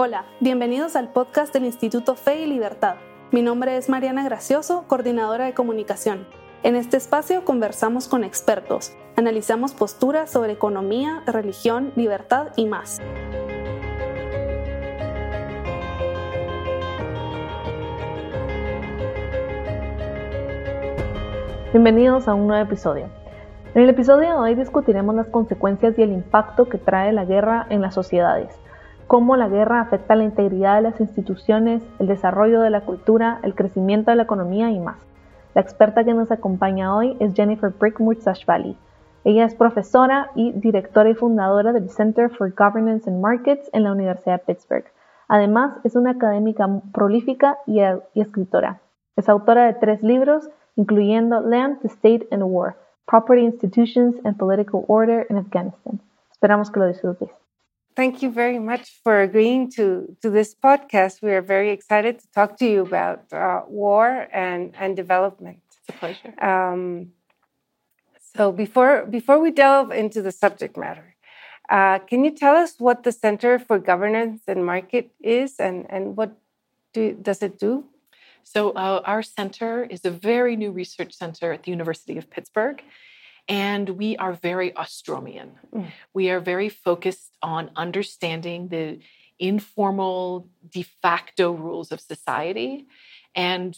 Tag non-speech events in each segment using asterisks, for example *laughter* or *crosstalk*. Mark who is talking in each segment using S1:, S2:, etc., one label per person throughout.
S1: Hola, bienvenidos al podcast del Instituto Fe y Libertad. Mi nombre es Mariana Gracioso, coordinadora de comunicación. En este espacio conversamos con expertos, analizamos posturas sobre economía, religión, libertad y más. Bienvenidos a un nuevo episodio. En el episodio de hoy discutiremos las consecuencias y el impacto que trae la guerra en las sociedades, cómo la guerra afecta la integridad de las instituciones, el desarrollo de la cultura, el crecimiento de la economía y más. La experta que nos acompaña hoy es Jennifer Brick Murtsashvali. Ella es profesora y directora y fundadora del Center for Governance and Markets en la Universidad de Pittsburgh. Además, es una académica prolífica y, y escritora. Es autora de tres libros, incluyendo Land, the State and War, Property Institutions and Political Order in Afghanistan. Esperamos que lo disfrutes.
S2: Thank you very much for agreeing to, to this podcast. We are very excited to talk to you about uh, war and, and development.
S1: It's a pleasure.
S2: Um, so before before we delve into the subject matter, uh, can you tell us what the Center for Governance and Market is, and and what do, does it do?
S3: So uh, our center is a very new research center at the University of Pittsburgh. And we are very Ostromian. Mm. We are very focused on understanding the informal de facto rules of society. And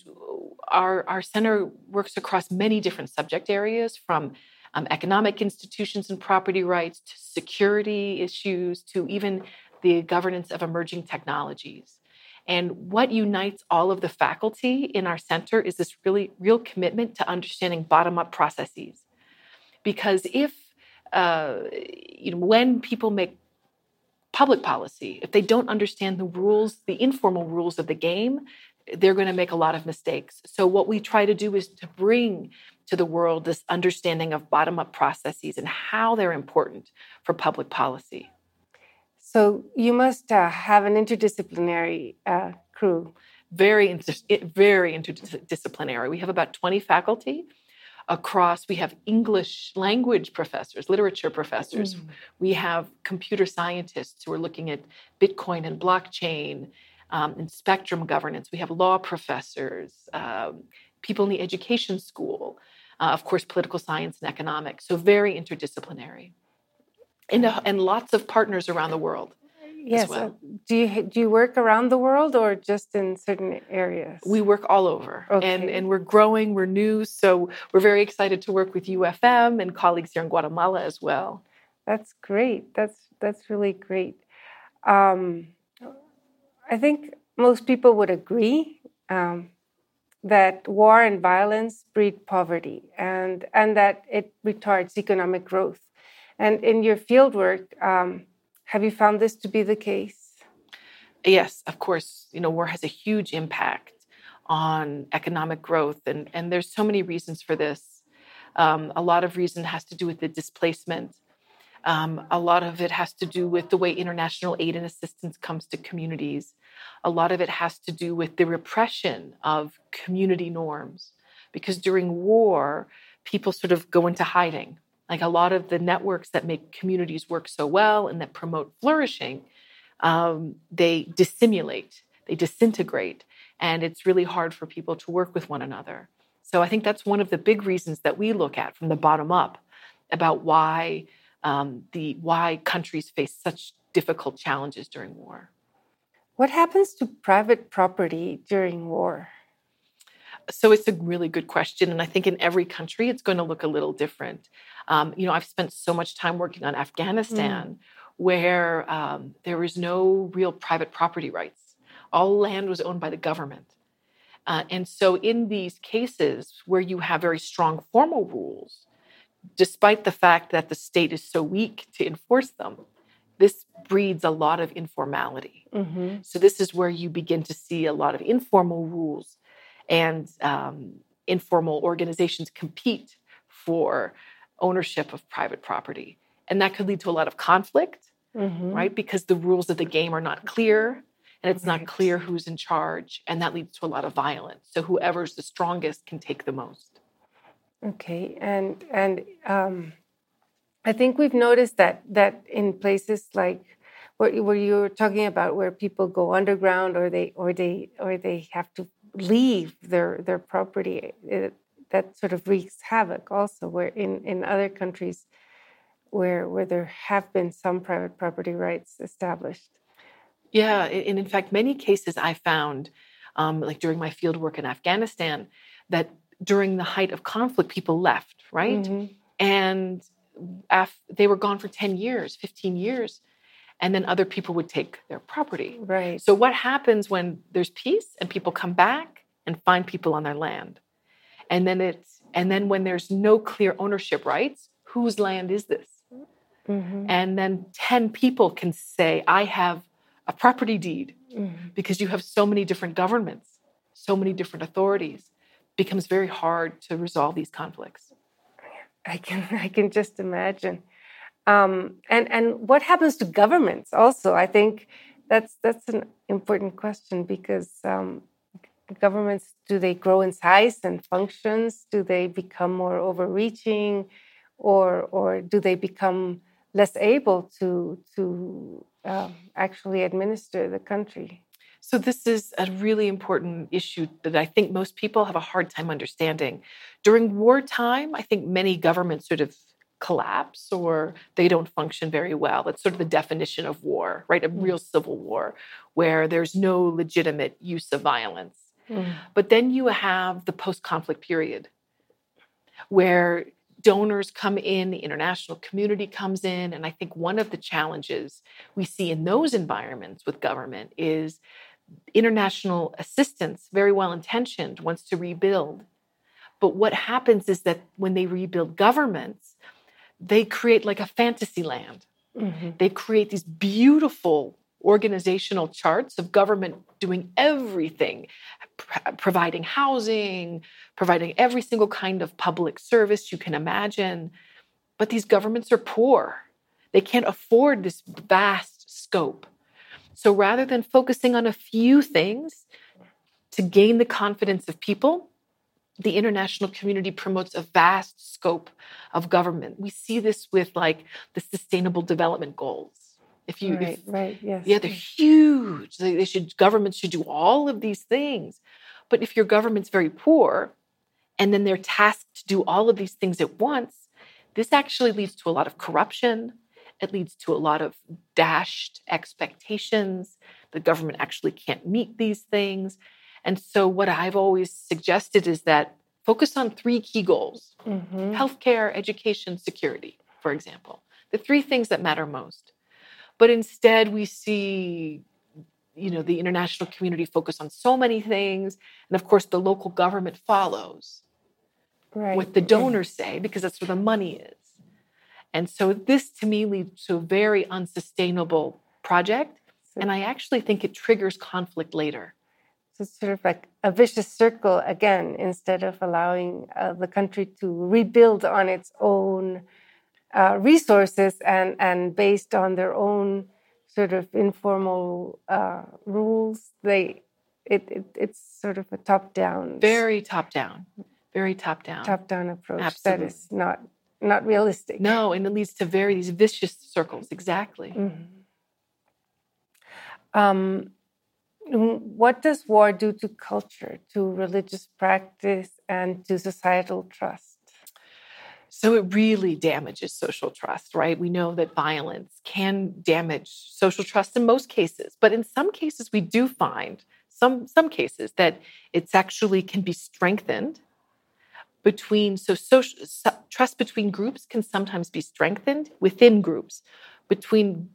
S3: our, our center works across many different subject areas from um, economic institutions and property rights to security issues to even the governance of emerging technologies. And what unites all of the faculty in our center is this really real commitment to understanding bottom up processes because if uh, you know when people make public policy if they don't understand the rules the informal rules of the game they're going to make a lot of mistakes. So what we try to do is to bring to the world this understanding of bottom up processes and how they're important for public policy.
S2: So you must uh, have an interdisciplinary uh, crew.
S3: Very very interdisciplinary. We have about 20 faculty across we have english language professors literature professors. Mm. we have computer scientists who are looking at bitcoin and blockchain um, and spectrum governance. We have law professors um, people in the education school uh, of course political science and economics so very interdisciplinary. And, uh, and lots of partners around the world
S2: yes.
S3: Well.
S2: do you do you work around the world or just in certain areas?
S3: We work all over, okay. and and we're growing. We're new, so we're very excited to work with UFM and colleagues here in Guatemala as well.
S2: That's great. That's that's really great. Um, I think most people would agree um, that war and violence breed poverty, and and that it retards economic growth. And in your fieldwork, um, have you found this to be the case?
S3: Yes, of course. You know, war has a huge impact on economic growth, and, and there's so many reasons for this. Um, a lot of reason has to do with the displacement. Um, a lot of it has to do with the way international aid and assistance comes to communities. A lot of it has to do with the repression of community norms, because during war, people sort of go into hiding like a lot of the networks that make communities work so well and that promote flourishing, um, they dissimulate, they disintegrate, and it's really hard for people to work with one another. So I think that's one of the big reasons that we look at from the bottom up about why um, the why countries face such difficult challenges during war.
S2: What happens to private property during war?
S3: So it's a really good question. And I think in every country, it's going to look a little different. Um, you know, I've spent so much time working on Afghanistan mm. where um, there was no real private property rights. All land was owned by the government. Uh, and so, in these cases where you have very strong formal rules, despite the fact that the state is so weak to enforce them, this breeds a lot of informality. Mm-hmm. So, this is where you begin to see a lot of informal rules and um, informal organizations compete for ownership of private property. And that could lead to a lot of conflict, mm-hmm. right? Because the rules of the game are not clear and it's right. not clear who's in charge. And that leads to a lot of violence. So whoever's the strongest can take the most.
S2: Okay. And, and, um, I think we've noticed that that in places like where, what you were talking about, where people go underground or they or they or they have to leave their their property. It, that sort of wreaks havoc also. Where in in other countries, where where there have been some private property rights established.
S3: Yeah, and in fact, many cases I found, um, like during my field work in Afghanistan, that during the height of conflict, people left, right? Mm-hmm. And af- they were gone for 10 years, 15 years, and then other people would take their property.
S2: Right.
S3: So, what happens when there's peace and people come back and find people on their land? And then it's, and then when there's no clear ownership rights, whose land is this? Mm-hmm. And then 10 people can say, I have a property deed mm-hmm. because you have so many different governments, so many different authorities. It becomes very hard to resolve these conflicts.
S2: I can *laughs* I can just imagine. Um, and and what happens to governments also? I think that's that's an important question because um, governments do they grow in size and functions? Do they become more overreaching, or or do they become less able to to um, actually administer the country?
S3: So, this is a really important issue that I think most people have a hard time understanding. During wartime, I think many governments sort of collapse or they don't function very well. That's sort of the definition of war, right? A mm. real civil war where there's no legitimate use of violence. Mm. But then you have the post conflict period where donors come in, the international community comes in. And I think one of the challenges we see in those environments with government is international assistance, very well intentioned, wants to rebuild. But what happens is that when they rebuild governments, they create like a fantasy land. Mm-hmm. They create these beautiful organizational charts of government doing everything, pr- providing housing, providing every single kind of public service you can imagine. But these governments are poor. They can't afford this vast scope. So rather than focusing on a few things to gain the confidence of people, the international community promotes a vast scope of government. We see this with like the sustainable development goals.
S2: If you, right, if, right, yes,
S3: yeah, they're huge. They, they should governments should do all of these things, but if your government's very poor, and then they're tasked to do all of these things at once, this actually leads to a lot of corruption. It leads to a lot of dashed expectations. The government actually can't meet these things. And so, what I've always suggested is that focus on three key goals mm-hmm. healthcare, education, security, for example, the three things that matter most. But instead, we see you know the international community focus on so many things and of course the local government follows right. what the donors say because that's where the money is and so this to me leads to a very unsustainable project and i actually think it triggers conflict later
S2: it's sort of like a vicious circle again, instead of allowing uh, the country to rebuild on its own uh, resources and, and based on their own sort of informal uh, rules. They it, it, it's sort of a top down,
S3: very top down, very top down,
S2: top down approach Absolutely. that is not not realistic.
S3: No, and it leads to very these vicious circles. Exactly.
S2: Mm-hmm. Um, what does war do to culture, to religious practice, and to societal trust?
S3: So it really damages social trust, right? We know that violence can damage social trust in most cases, but in some cases we do find some some cases that it's actually can be strengthened between so social so, trust between groups can sometimes be strengthened within groups between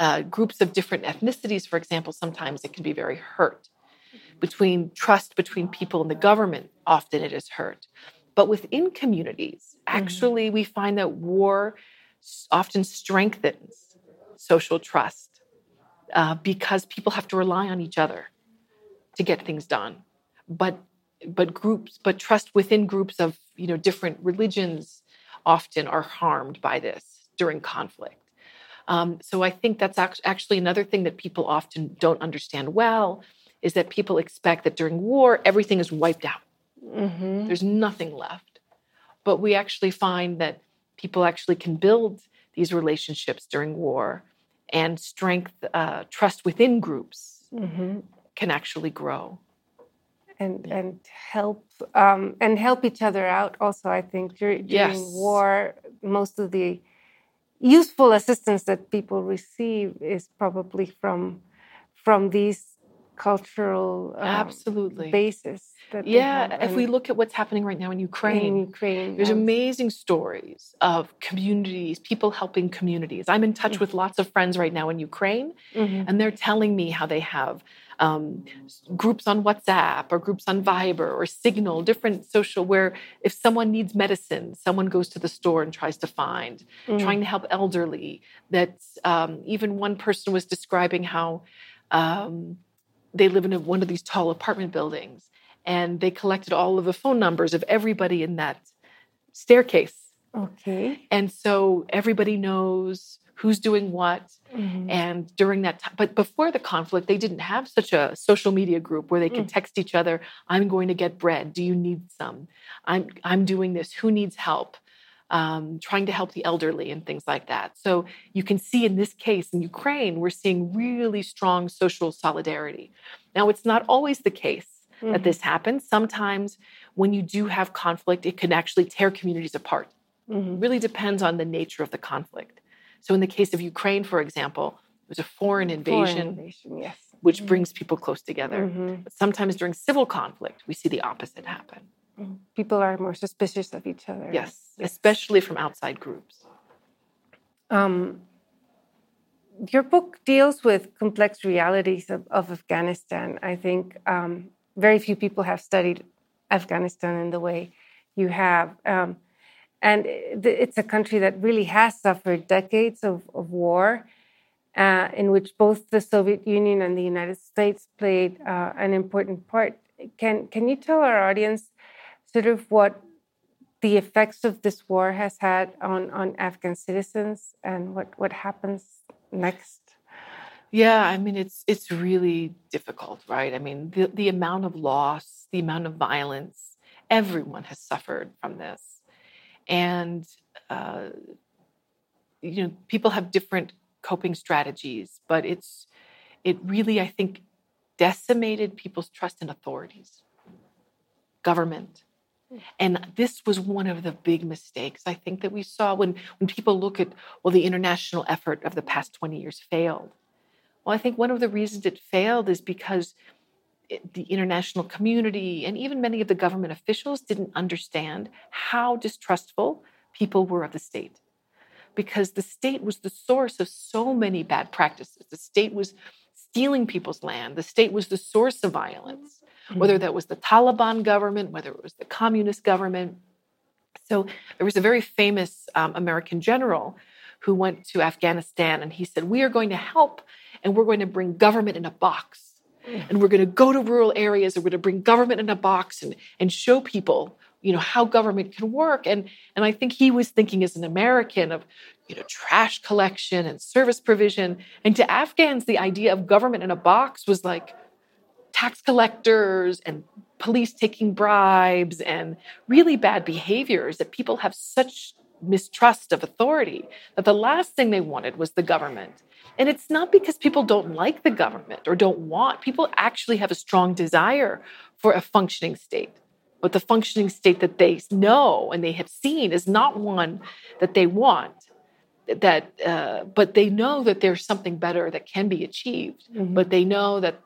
S3: uh, groups of different ethnicities, for example, sometimes it can be very hurt. Between trust between people and the government, often it is hurt. But within communities, mm-hmm. actually, mm-hmm. we find that war often strengthens social trust uh, because people have to rely on each other to get things done. But but groups, but trust within groups of you know different religions often are harmed by this during conflict. Um, so I think that's actually another thing that people often don't understand well is that people expect that during war everything is wiped out. Mm-hmm. There's nothing left. But we actually find that people actually can build these relationships during war and strength, uh, trust within groups
S2: Mhm.
S3: can actually grow.
S2: and and help um, and help each other out. Also, I think dur- during
S3: Yes.
S2: war, most of the useful assistance that people receive is probably from from these cultural um,
S3: Absolutely.
S2: bases. That
S3: Yeah, if we look at what's happening right now in
S2: in
S3: Ukraine,
S2: Ukraine,
S3: there's
S2: um,
S3: amazing stories of communities, people helping communities. I'm in touch with lots of friends right now in Ukraine,
S2: mhm.
S3: and they're telling me how they have um, groups on WhatsApp or groups on Viber or Signal, different social, where if someone needs medicine, someone goes to the store and tries to find,
S2: Mm.
S3: trying to help elderly. That um, even one person was describing how um, they live in a, one of these tall apartment buildings and they collected all of the phone numbers of everybody in that staircase.
S2: Okay.
S3: And so everybody knows who's doing what.
S2: Mhm.
S3: And during that time, but before the conflict, they didn't have such a social media group where they could text each other, I'm going to get bread. Do you need some? I'm, I'm doing this. Who needs help? Um, trying to help the elderly and things like that. So you can see in this case in Ukraine, we're seeing really strong social solidarity. Now, it's not always the case that this happens. Sometimes when you do have conflict, it can actually tear communities apart.
S2: Mhm.
S3: It really depends on the nature of the conflict. So, in the case of Ukraine, for example, it was a foreign
S2: Foreign
S3: invasion,
S2: invasion, yes.
S3: which brings people close together.
S2: Mhm.
S3: But sometimes during civil conflict, we see the opposite happen.
S2: People are more suspicious of each other.
S3: Yes, especially from outside groups.
S2: Um, your book deals with complex realities of, of Afghanistan. I think um, very few people have studied Afghanistan in the way you have. Um, and it's a country that really has suffered decades of, of war, uh, in which both the Soviet Union and the United States played uh, an important part. Can, can you tell our audience sort of what the effects of this war has had on, on Afghan citizens and what, what happens next.
S3: Yeah, I mean it's it's really difficult, right? I mean the the amount of loss, the amount of violence, everyone has suffered from this, and uh, you know people have different coping strategies, but it's it really I think decimated people's trust in authorities, government. And this was one of the big mistakes I think that we saw when, when people look at, well, the international effort of the past 20 years failed. Well, I think one of the reasons it failed is because the international community and even many of the government officials didn't understand how distrustful people were of the state. Because the state was the source of so many bad practices. The state was stealing people's land, the state was the source of violence whether that was the Taliban government, whether it was the communist government. So there was a very famous um, American general who went to Afghanistan and he said, We are going to help and we're going to bring government in a box. And we're going to go to rural areas and we're going to bring government in a box and, and show people you know how government can work. And and i think he was thinking as an american of you know trash collection and service provision. And to afghans the idea of government in a box was like tax collectors and police taking bribes and really bad behaviors that people have such mistrust of authority that the last thing they wanted was the government. And it's not because people don't like the government or don't want, people actually have a strong desire for a functioning state. But the functioning state that they know and they have seen is not one that they want. That, uh, but they know that there's something better that can be achieved.
S2: Mhm.
S3: But they know that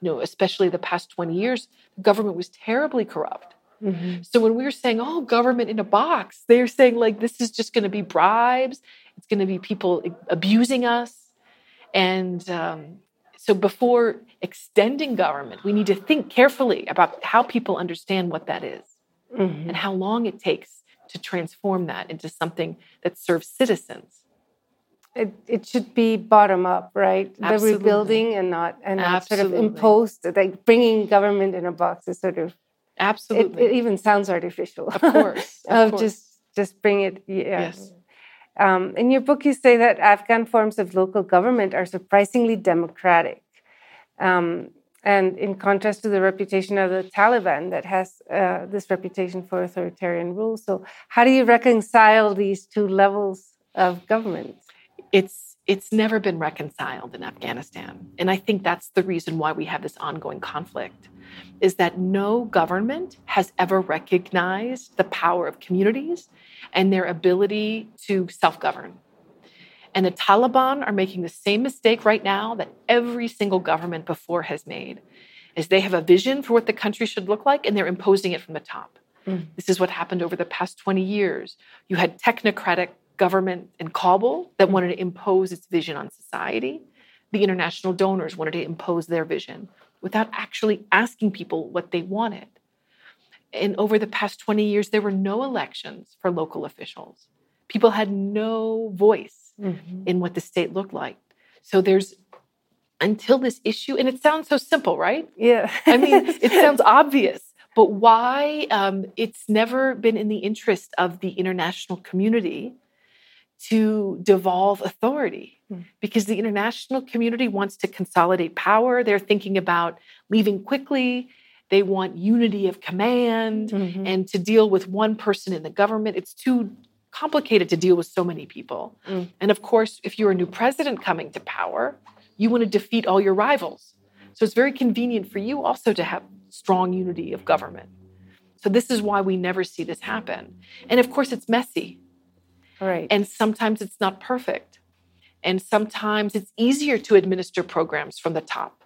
S3: you know, especially the past 20 years, the government was terribly corrupt.
S2: Mhm.
S3: So when we were saying, oh, government in a box, they're saying, like, this is just going to be bribes. It's going to be people abusing us. And um, so before extending government, we need to think carefully about how people understand what that is
S2: Mhm.
S3: and how long it takes to transform that into something that serves citizens.
S2: It, it should be bottom up, right?
S3: Absolutely.
S2: The rebuilding and not and not sort of imposed. Like bringing government in a box is sort of
S3: Absolutely.
S2: it even sounds artificial.
S3: of course. *laughs* Of
S2: of
S3: course.
S2: just just bring it. Yeah.
S3: Yes.
S2: Um, in your book, you say that Afghan forms of local government are surprisingly democratic. Um, and in contrast to the reputation of the Taliban, that has uh, this reputation for authoritarian rule. So, how do you reconcile these two levels of government?
S3: it's it's never been reconciled in Afghanistan. And I think that's the reason why we have this ongoing conflict is that no government has ever recognized the power of communities and their ability to self-govern. And the Taliban are making the same mistake right now that every single government before has made. Is they have a vision for what the country should look like and they're imposing it from the top. Mm. This is what happened over the past 20 years. You had technocratic government in Kabul that wanted to impose its vision on society. The international donors wanted to impose their vision without actually asking people what they wanted. And over the past 20 years, there were no elections for local officials. People had no voice mm-hmm. in what the state looked like. So there's until this issue, and it sounds so simple, right?
S2: Yeah.
S3: I mean, *laughs* it sounds obvious, but why um, it's never been in the interest of the international community to devolve authority mm. because the international community wants to consolidate power. They're thinking about leaving quickly. They want unity of command mm-hmm. and to deal with one person in the government. It's too complicated to deal with so many people. Mm. And of course, if you're a new president coming to power, you want to defeat all your rivals. So it's very convenient for you also to have strong unity of government. So this is why we never see this happen. And of course, it's messy
S2: Right.
S3: And sometimes it's not perfect. And sometimes it's easier to administer programs from the top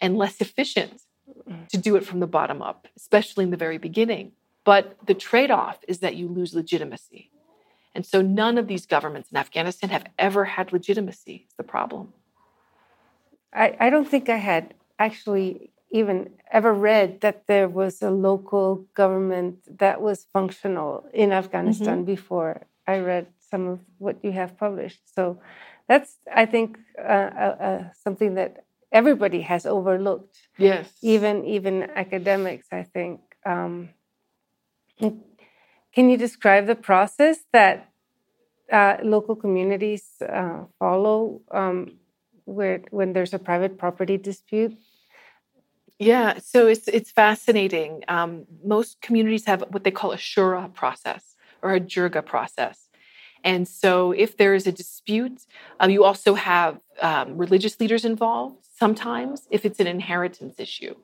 S3: and less efficient mm. to do it from the bottom up, especially in the very beginning. But the trade off is that you lose legitimacy. And so none of these governments in Afghanistan have ever had legitimacy, is the problem.
S2: I, I don't think I had actually even ever read that there was a local government that was functional in Afghanistan mm-hmm. before I read some of what you have published. So that's, I think, uh, uh, uh, something that everybody has overlooked.
S3: Yes.
S2: Even even academics, I think. Um, can you describe the process that uh, local communities uh, follow um, where when there's a private property dispute?
S3: Yeah, so it's it's fascinating. Um, most communities have what they call a shura process, or a jirga process. And so, if there is a dispute, um, you also have um, religious leaders involved sometimes if it's an inheritance issue,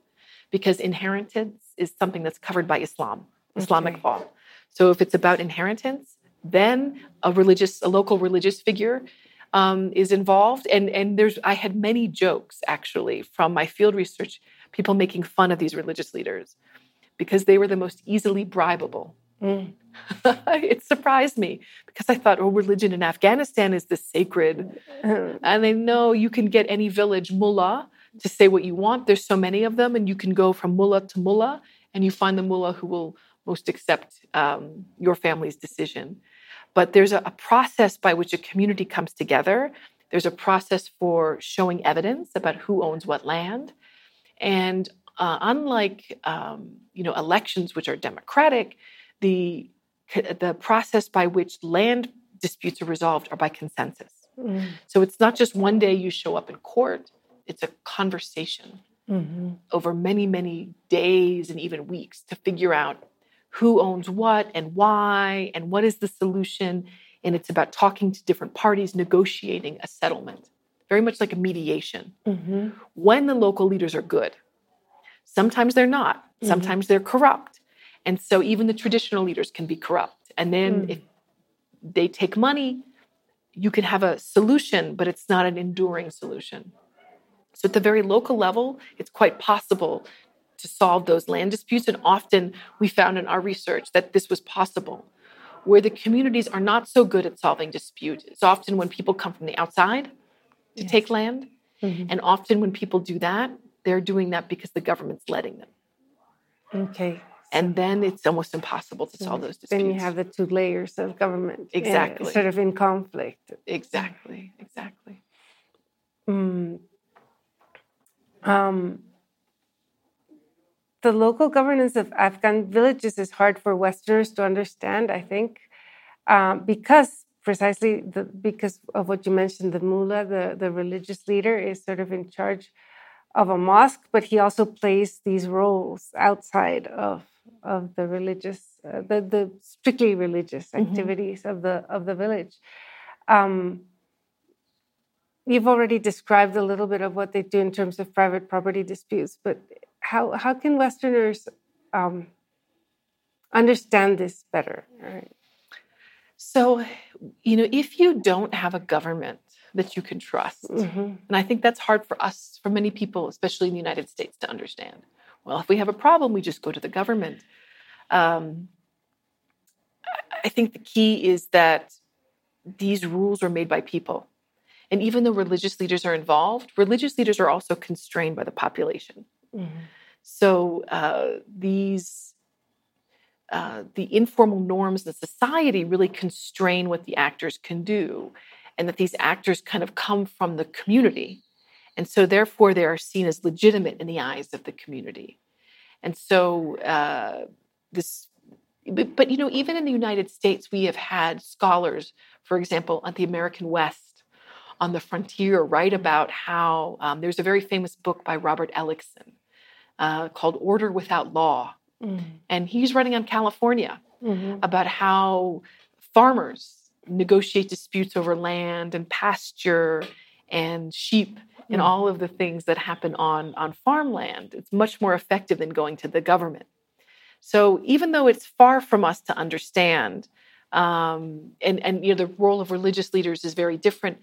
S3: because inheritance is something that's covered by Islam, Islamic okay. law. So, if it's about inheritance, then a religious, a local religious figure um, is involved. And, and there's, I had many jokes actually from my field research, people making fun of these religious leaders because they were the most easily bribable Mm. *laughs* it surprised me because I thought, oh, religion in Afghanistan is the sacred. Mm. *laughs* And they know you can get any village mullah to say what you want. There's so many of them, and you can go from mullah to mullah, and you find the mullah who will most accept um, your family's decision. But there's a, a process by which a community comes together. There's a process for showing evidence about who owns what land. And uh, unlike um, you know elections, which are democratic, the the process by which land disputes are resolved are by consensus. Mm. So it's not just one day you show up in court, it's a conversation mm-hmm. over many, many days and even weeks to figure out who owns what and why and what is the solution. And it's about talking to different parties, negotiating a settlement, very much like a mediation. Mm-hmm. When the local leaders are good, sometimes they're not, mm-hmm. sometimes they're corrupt. And so even the traditional leaders can be corrupt. And then mm. if they take money, you can have a solution, but it's not an enduring solution. So at the very local level, it's quite possible to solve those land disputes. And often we found in our research that this was possible. Where the communities are not so good at solving disputes, it's often when people come from the outside to yes. take land. Mm-hmm. And often when people do that, they're doing that because the government's letting them.
S2: Okay
S3: and then it's almost impossible to solve those disputes.
S2: Then you have the two layers of government,
S3: uh, exactly,
S2: uh, sort of in conflict.
S3: Exactly, exactly.
S2: Mm. Um, the local governance of Afghan villages is hard for Westerners to understand. I think um, because precisely the, because of what you mentioned, the mullah, the the religious leader, is sort of in charge of a mosque, but he also plays these roles outside of of the religious, uh, the the strictly religious mm-hmm. activities mm-hmm. of the of the village. Um, you've already described a little bit of what they do in terms of private property disputes, but how how can Westerners um, understand this better? Right?
S3: So, you know, if you don't have a government that you can trust, mm-hmm. and I think that's hard for us, for many people, especially in the United States, to understand. Well, if we have a problem, we just go to the government. Um, I think the key is that these rules are made by people. And even though religious leaders are involved, religious leaders are also constrained by the population. Mm-hmm. So uh, these uh, the informal norms in society really constrain what the actors can do, and that these actors kind of come from the community, and so therefore they are seen as legitimate in the eyes of the community. And so uh, this, but, but you know, even in the United States, we have had scholars, for example, on the American West on the frontier write about how um, there's a very famous book by Robert Ellickson uh, called Order Without Law. Mm-hmm. And he's writing on California mm-hmm. about how farmers negotiate disputes over land and pasture and sheep mm-hmm. and all of the things that happen on, on farmland. It's much more effective than going to the government. So even though it's far from us to understand, um, and, and you know the role of religious leaders is very different,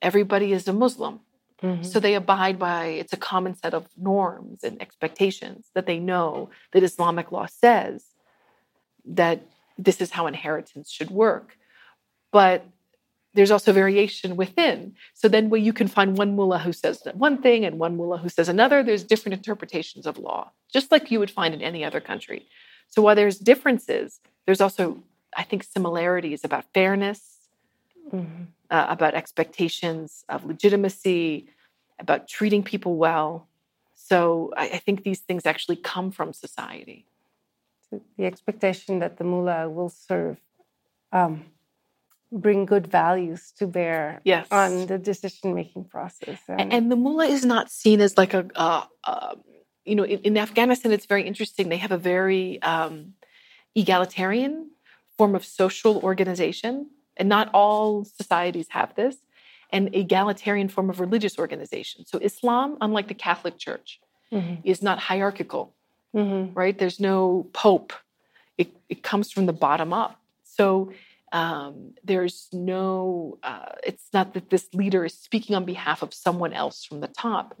S3: everybody is a Muslim. Mm-hmm. So they abide by it's a common set of norms and expectations that they know that Islamic law says that this is how inheritance should work. But there's also variation within. So then where you can find one mullah who says one thing and one mullah who says another, there's different interpretations of law, just like you would find in any other country. So while there's differences, there's also, I think, similarities about fairness, mm-hmm. uh, about expectations of legitimacy, about treating people well. So I, I, think these things actually come from society.
S2: The expectation that the mullah will serve, um, bring good values to bear
S3: yes.
S2: on the decision making process.
S3: And, and, the mullah is not seen as like a, uh, uh, you know, in, in, Afghanistan, it's very interesting. They have a very um, egalitarian form of social organization and not all societies have this, an egalitarian form of religious organization. So Islam, unlike the Catholic Church, mm-hmm. is not hierarchical, mm-hmm. right? There's no pope. It, it comes from the bottom up. So um, there's no, uh, it's not that this leader is speaking on behalf of someone else from the top.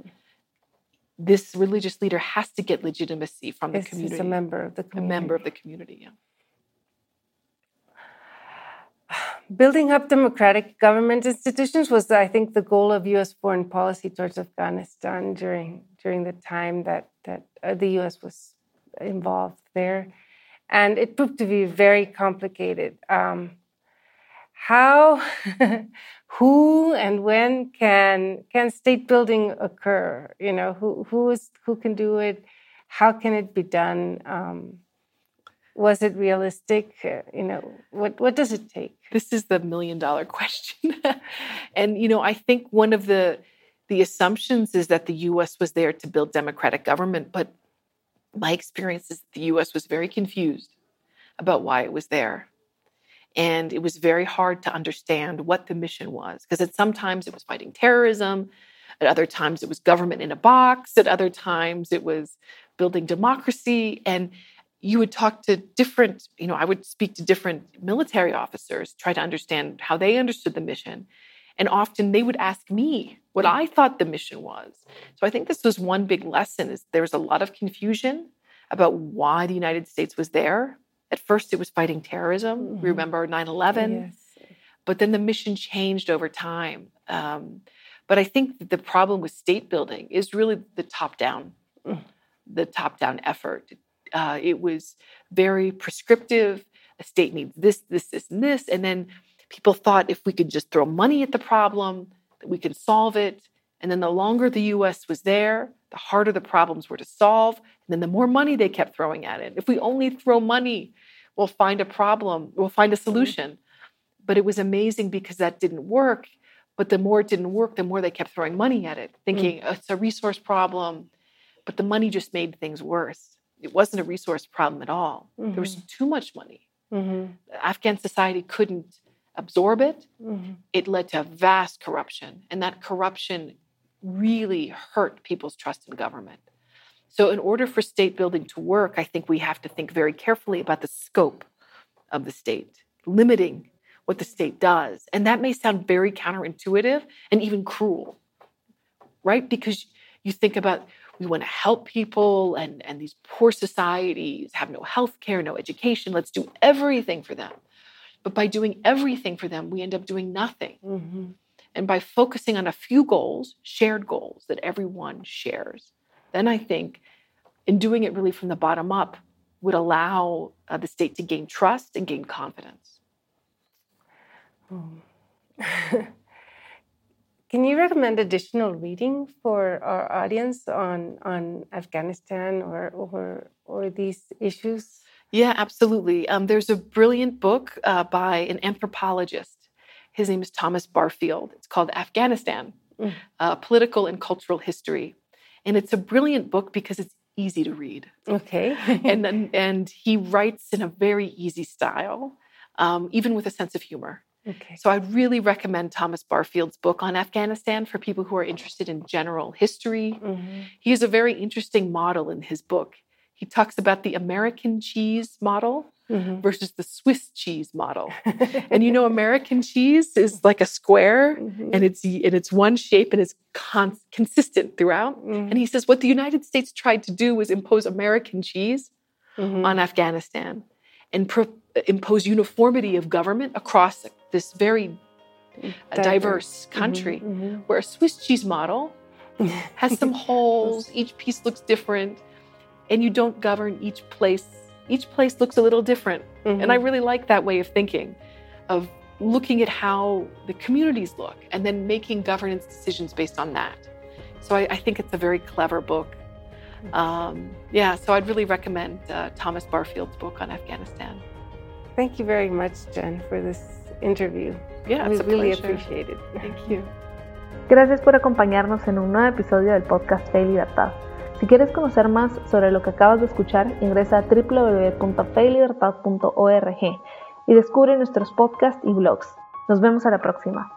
S3: This religious leader has to get legitimacy from the community.
S2: Is a member of the community.
S3: A member of the community, yeah.
S2: Building up democratic government institutions was, I think, the goal of U.S. foreign policy towards Afghanistan during during the time that that uh, the U.S. was involved there, and it proved to be very complicated. Um, how, *laughs* who, and when can can state building occur? You know, who who is who can do it? How can it be done? Um, was it realistic? Uh, you know, what what does it take?
S3: This is the million dollar *laughs* question. and you know, I think one of the the assumptions is that the US was there to build democratic government, but my experience is that the US was very confused about why it was there. And it was very hard to understand what the mission was because at sometimes it was fighting terrorism, at other times it was government in a box, at other times it was building democracy and you would talk to different, you know, I would speak to different military officers, try to understand how they understood the mission. And often they would ask me what I thought the mission was. So I think this was one big lesson is there was a lot of confusion about why the United States was there. At first it was fighting terrorism. Mm-hmm. We remember 9-11. Yes. But then the mission changed over time. Um, but I think the problem with state building is really the top down, mm. the top down effort uh, it was very prescriptive. A state needs this, this, this, and this. And then people thought if we could just throw money at the problem, that we could solve it. And then the longer the US was there, the harder the problems were to solve. And then the more money they kept throwing at it. If we only throw money, we'll find a problem, we'll find a solution. But it was amazing because that didn't work. But the more it didn't work, the more they kept throwing money at it, thinking mm. it's a resource problem. But the money just made things worse it wasn't a resource problem at all. Mm-hmm. There was mm-hmm. too much money. Mm-hmm. Afghan society couldn't absorb it, mm-hmm. it led to vast corruption. And that corruption really hurt people's trust in government. So, in order for state building to work, I think we have to think very carefully about the scope of the state, limiting what the state does. And that may sound very counterintuitive and even cruel, right? Because you think about we want to help people and, and these poor societies have no health care, no education. Let's do everything for them. But by doing everything for them, we end up doing nothing. Mm-hmm. And by focusing on a few goals, shared goals that everyone shares, then I think in doing it really from the bottom up would allow uh, the state to gain trust and gain confidence. *laughs*
S2: Can you recommend additional reading for our audience on, on Afghanistan or, or, or these issues?
S3: Yeah, absolutely. Um, there's a brilliant book uh, by an anthropologist. His name is Thomas Barfield. It's called Afghanistan mm. uh, Political and Cultural History. And it's a brilliant book because it's easy to read.
S2: Okay. *laughs*
S3: and, and he writes in a very easy style, um, even with a sense of humor. Okay. So I'd really recommend Thomas Barfield's book on Afghanistan for people who are interested in general history. Mm-hmm. He has a very interesting model in his book. He talks about the American cheese model mm-hmm. versus the Swiss cheese model. and you know, *laughs* American cheese is like a square mm-hmm. and it's and it's one shape and it's con- consistent throughout. Mm-hmm. And he says what the United States tried to do was impose American cheese mm-hmm. on Afghanistan and pro- impose uniformity of government across this very uh, diverse, diverse mm-hmm, country, mm-hmm. where a Swiss cheese model *laughs* has some holes, each piece looks different, and you don't govern each place. Each place looks a little different. Mm-hmm. And I really like that way of thinking, of looking at how the communities look and then making governance decisions based on that. So I, I think it's a very clever book. Mm-hmm. Um, yeah, so I'd really recommend uh, Thomas Barfield's book on Afghanistan.
S2: Thank you very much, Jen, for this interview.
S3: Yeah,
S2: we really appreciate it.
S3: Thank *laughs* you.
S1: Gracias por acompañarnos en un nuevo episodio del podcast Fe y Libertad. Si quieres conocer más sobre lo que acabas de escuchar, ingresa a www.feylibertad.org y descubre nuestros podcasts y blogs. Nos vemos a la próxima.